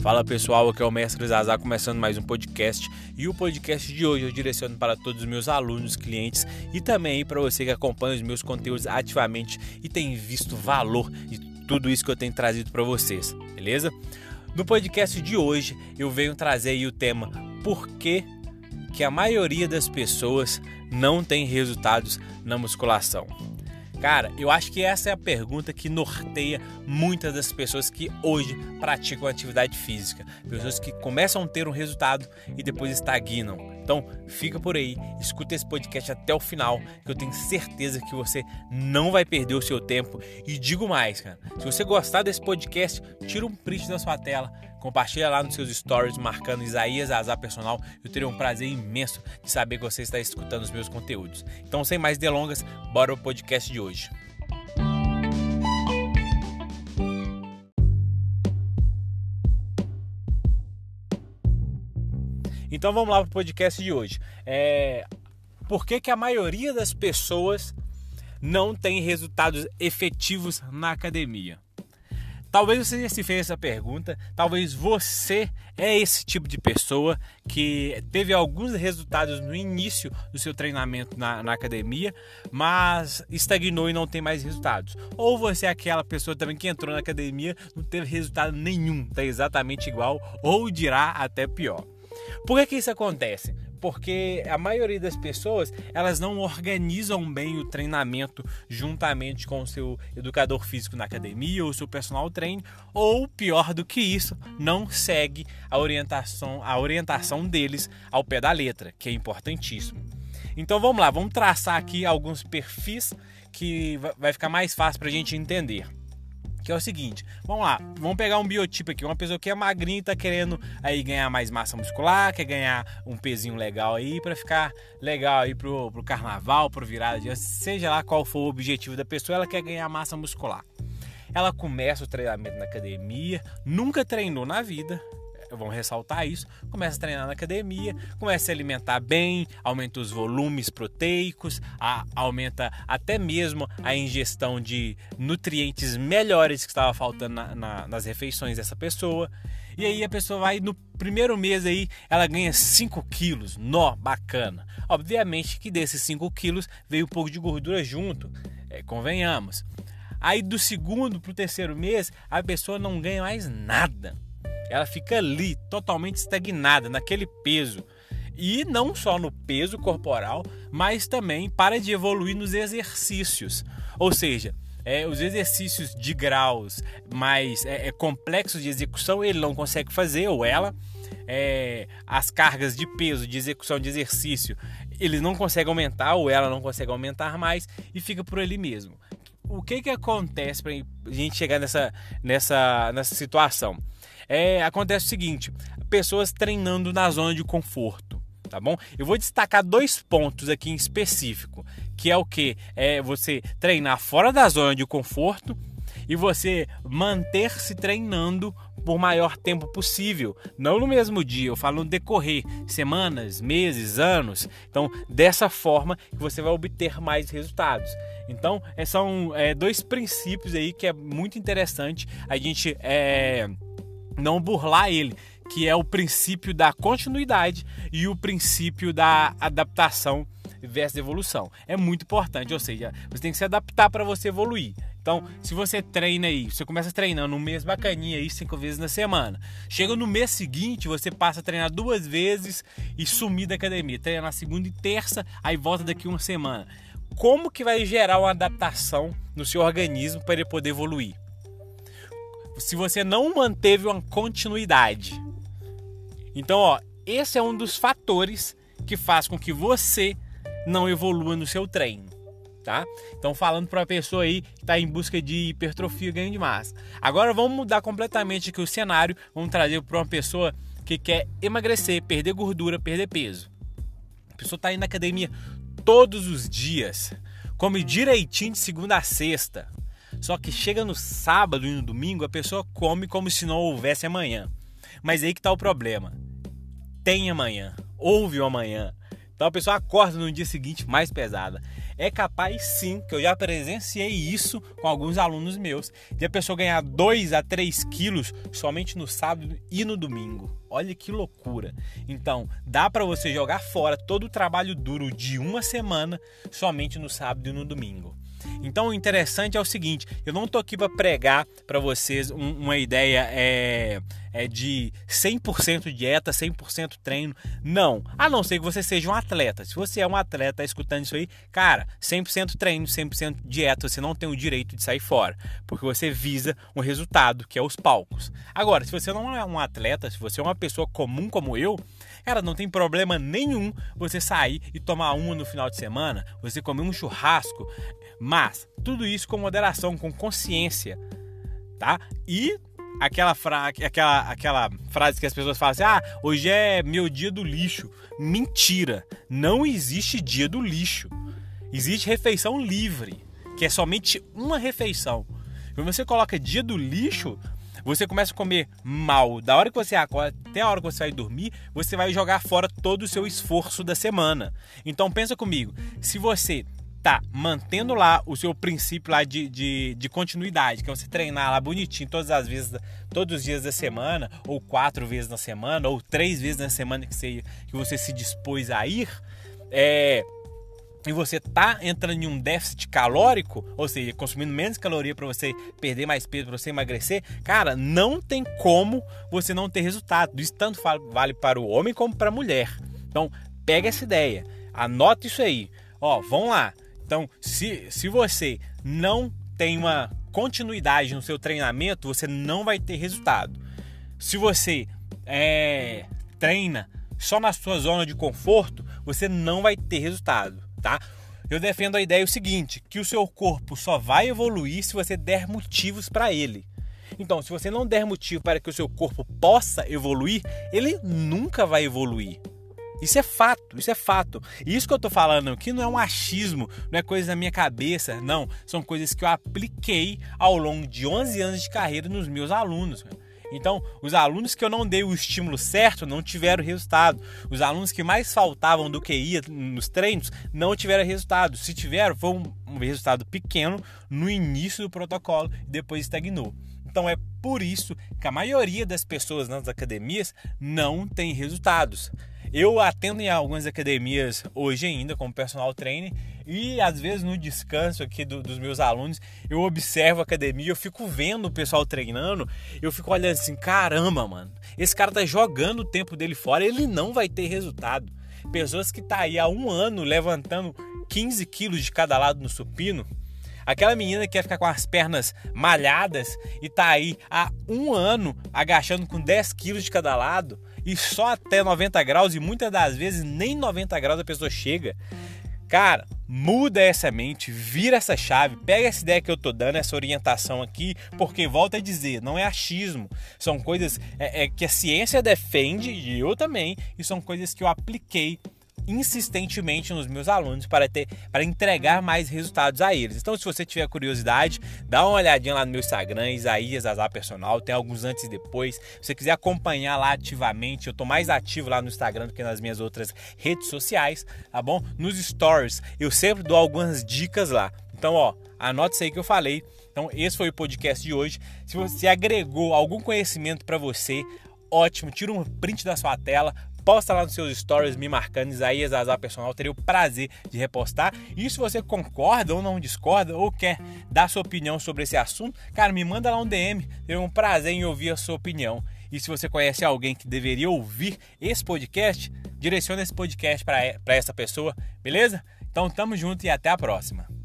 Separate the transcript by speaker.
Speaker 1: Fala pessoal, aqui é o Mestre Zazá começando mais um podcast e o podcast de hoje eu direciono para todos os meus alunos, clientes e também para você que acompanha os meus conteúdos ativamente e tem visto valor de tudo isso que eu tenho trazido para vocês, beleza? No podcast de hoje eu venho trazer aí o tema Por que, que a maioria das pessoas não tem resultados na musculação? Cara, eu acho que essa é a pergunta que norteia muitas das pessoas que hoje praticam atividade física. Pessoas que começam a ter um resultado e depois estagnam. Então, fica por aí, escuta esse podcast até o final, que eu tenho certeza que você não vai perder o seu tempo. E digo mais, cara, se você gostar desse podcast, tira um print da sua tela, compartilha lá nos seus stories marcando Isaías Azar Personal. Eu teria um prazer imenso de saber que você está escutando os meus conteúdos. Então, sem mais delongas, bora o podcast de hoje. Então vamos lá para o podcast de hoje. É... Por que, que a maioria das pessoas não tem resultados efetivos na academia? Talvez você já se fez essa pergunta, talvez você é esse tipo de pessoa que teve alguns resultados no início do seu treinamento na, na, academia, mas estagnou e não tem mais resultados. Ou você é aquela pessoa também que entrou na academia, não teve resultado nenhum, está exatamente igual, ou dirá até pior. Por que, que isso acontece? Porque a maioria das pessoas elas não organizam bem o treinamento juntamente com o seu educador físico na academia ou seu personal trainer, ou pior do que isso, não segue a orientação, a orientação deles ao pé da letra, que é importantíssimo. Então vamos lá, vamos traçar aqui alguns perfis que vai ficar mais fácil para a gente entender que é o seguinte, vamos lá, vamos pegar um biotipo aqui, uma pessoa que é magrinha e tá querendo aí ganhar mais massa muscular, quer ganhar um pezinho legal aí para ficar legal aí pro, pro carnaval, pro virada de seja lá qual for o objetivo da pessoa, ela quer ganhar massa muscular. Ela começa o treinamento na academia, nunca treinou na vida, vamos ressaltar isso, começa a treinar na academia, começa a se alimentar bem, aumenta os volumes proteicos, a, aumenta até mesmo a ingestão de nutrientes melhores que estava faltando na, na, nas refeições dessa pessoa. E aí a pessoa vai no primeiro mês aí, ela ganha 5 quilos, nó, bacana. Obviamente que desses 5 quilos veio um pouco de gordura junto, é, convenhamos. Aí do segundo para o terceiro mês, a pessoa não ganha mais nada ela fica ali totalmente estagnada naquele peso. E não só no peso corporal, mas também para de evoluir nos exercícios. Ou seja, é, os exercícios de graus mais é, é, complexos de execução ele não consegue fazer, ou ela. É, as cargas de peso de execução de exercício ele não consegue aumentar, ou ela não consegue aumentar mais, e fica por ali mesmo. O que, que acontece para a gente chegar nessa, nessa, nessa situação? É, acontece o seguinte: pessoas treinando na zona de conforto, tá bom? Eu vou destacar dois pontos aqui em específico, que é o que é você treinar fora da zona de conforto e você manter-se treinando por maior tempo possível, não no mesmo dia, eu falo no decorrer, semanas, meses, anos. Então, dessa forma que você vai obter mais resultados. Então, são é, dois princípios aí que é muito interessante a gente é, não burlar ele, que é o princípio da continuidade e o princípio da adaptação versus evolução. É muito importante, ou seja, você tem que se adaptar para você evoluir. Então, se você treina aí, você começa treinando um mês bacaninha aí, cinco vezes na semana. Chega no mês seguinte, você passa a treinar duas vezes e sumir da academia. Treina na segunda e terça, aí volta daqui uma semana. Como que vai gerar uma adaptação no seu organismo para ele poder evoluir? Se você não manteve uma continuidade. Então, ó, esse é um dos fatores que faz com que você não evolua no seu treino, tá? Então, falando para a pessoa aí que está em busca de hipertrofia, ganho de massa. Agora, vamos mudar completamente aqui o cenário. Vamos trazer para uma pessoa que quer emagrecer, perder gordura, perder peso. A pessoa está indo na academia todos os dias, come direitinho de segunda a sexta, só que chega no sábado e no domingo a pessoa come como se não houvesse amanhã. Mas aí que está o problema. Tem amanhã, houve o amanhã, Então a pessoa acorda no dia seguinte mais pesada. É capaz sim, que eu já presenciei isso com alguns alunos meus, de a pessoa ganhar 2 a 3 quilos somente no sábado e no domingo. Olha que loucura. Então, dá para você jogar fora todo o trabalho duro de uma semana somente no sábado e no domingo. Então o interessante é o seguinte: eu não estou aqui para pregar para vocês um, uma ideia é, é de 100% dieta, 100% treino. Não. A não ser que você seja um atleta. Se você é um atleta escutando isso aí, cara, 100% treino, 100% dieta, você não tem o direito de sair fora, porque você visa um resultado, que é os palcos. Agora, se você não é um atleta, se você é uma pessoa comum como eu, cara, não tem problema nenhum você sair e tomar uma no final de semana, você comer um churrasco, mas tudo isso com moderação, com consciência, tá? E aquela, fra... aquela, aquela frase que as pessoas falam assim: ah, hoje é meu dia do lixo. Mentira! Não existe dia do lixo. Existe refeição livre, que é somente uma refeição. Quando você coloca dia do lixo, você começa a comer mal. Da hora que você acorda até a hora que você vai dormir, você vai jogar fora todo o seu esforço da semana. Então pensa comigo, se você tá mantendo lá o seu princípio lá de, de, de, continuidade, que é você treinar lá bonitinho todas as vezes, todos os dias da semana, ou quatro vezes na semana, ou três vezes na semana que você, que você se dispôs a ir, é, e você tá entrando em um déficit calórico, ou seja, consumindo menos caloria para você perder mais peso, para você emagrecer, cara, não tem como você não ter resultado. Isso tanto vale para o homem como para a mulher. Então, pega essa ideia, anota isso aí. Ó, vamos lá. Então, se, se você não tem uma continuidade no seu treinamento, você não vai ter resultado. Se você é, treina só na sua zona de conforto, você não vai ter resultado, tá? Eu defendo a ideia o seguinte, que o seu corpo só vai evoluir se você der motivos para ele. Então, se você não der motivo para que o seu corpo possa evoluir, ele nunca vai evoluir. Isso é fato, isso é fato. E isso que eu tô falando aqui não é um achismo, não é coisa da minha cabeça, não. São coisas que eu apliquei ao longo de 11 anos de carreira nos meus alunos. Então, os alunos que eu não dei o estímulo certo não tiveram resultado. Os alunos que mais faltavam do que ia nos treinos não tiveram resultado. Se tiveram, foi um resultado pequeno no início do protocolo e depois estagnou. Então é por isso que a maioria das pessoas nas academias não tem resultados. Eu atendo em algumas academias hoje ainda como personal trainer e às vezes no descanso aqui do, dos meus alunos eu observo a academia, eu fico vendo o pessoal treinando, eu fico olhando assim, caramba, mano, esse cara tá jogando o tempo dele fora, ele não vai ter resultado. Pessoas que tá aí há um ano levantando 15 quilos de cada lado no supino, Aquela menina que quer ficar com as pernas malhadas e tá aí há um ano agachando com 10 quilos de cada lado e só até 90 graus e muitas das vezes nem 90 graus a pessoa chega. Cara, muda essa mente, vira essa chave, pega essa ideia que eu tô dando, essa orientação aqui, porque volta a dizer, não é achismo, são coisas é, é, que a ciência defende e eu também, e são coisas que eu apliquei insistentemente nos meus alunos para ter para entregar mais resultados a eles. Então, se você tiver curiosidade, dá uma olhadinha lá no meu Instagram, Isaías Azar Personal, tem alguns antes e depois. Se você quiser acompanhar lá ativamente, eu tô mais ativo lá no Instagram do que nas minhas outras redes sociais, tá bom? Nos stories, eu sempre dou algumas dicas lá. Então, ó, anote isso aí que eu falei. Então, esse foi o podcast de hoje. Se você agregou algum conhecimento para você, ótimo, tira um print da sua tela, posta lá nos seus stories me marcando Isaías Azar Personal, teria o prazer de repostar. E se você concorda ou não discorda, ou quer dar sua opinião sobre esse assunto, cara, me manda lá um DM, teria um prazer em ouvir a sua opinião. E se você conhece alguém que deveria ouvir esse podcast, direcione esse podcast para essa pessoa, beleza? Então tamo junto e até a próxima.